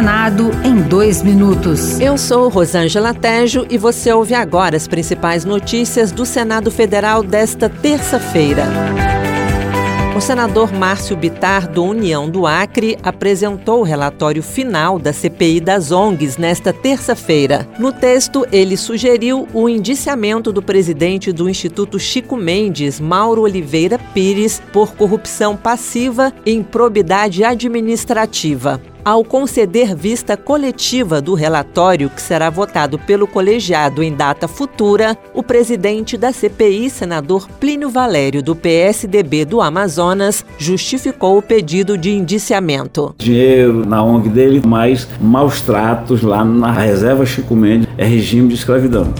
Senado em dois minutos. Eu sou Rosângela Tejo e você ouve agora as principais notícias do Senado Federal desta terça-feira. O senador Márcio Bitar, do União do Acre, apresentou o relatório final da CPI das ONGs nesta terça-feira. No texto, ele sugeriu o indiciamento do presidente do Instituto Chico Mendes, Mauro Oliveira Pires, por corrupção passiva e improbidade administrativa ao conceder vista coletiva do relatório que será votado pelo colegiado em data futura, o presidente da CPI, senador Plínio Valério, do PSDB do Amazonas, justificou o pedido de indiciamento. Dinheiro na ONG dele, mas maus tratos lá na reserva Chico Mendes é regime de escravidão.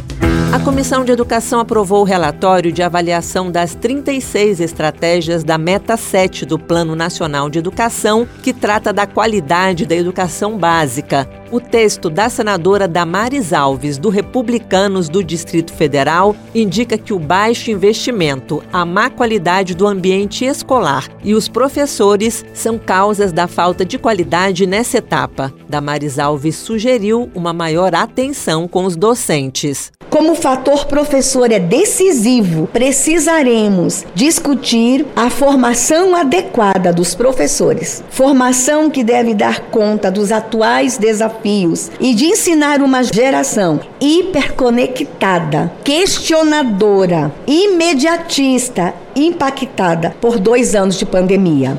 A Comissão de Educação aprovou o relatório de avaliação das 36 estratégias da Meta 7 do Plano Nacional de Educação, que trata da qualidade da educação básica. O texto da senadora Damares Alves, do Republicanos do Distrito Federal, indica que o baixo investimento, a má qualidade do ambiente escolar e os professores são causas da falta de qualidade nessa etapa. Damares Alves sugeriu uma maior atenção com os docentes. Como o fator professor é decisivo, precisaremos discutir a formação adequada dos professores. Formação que deve dar conta dos atuais desafios e de ensinar uma geração hiperconectada, questionadora, imediatista, impactada por dois anos de pandemia.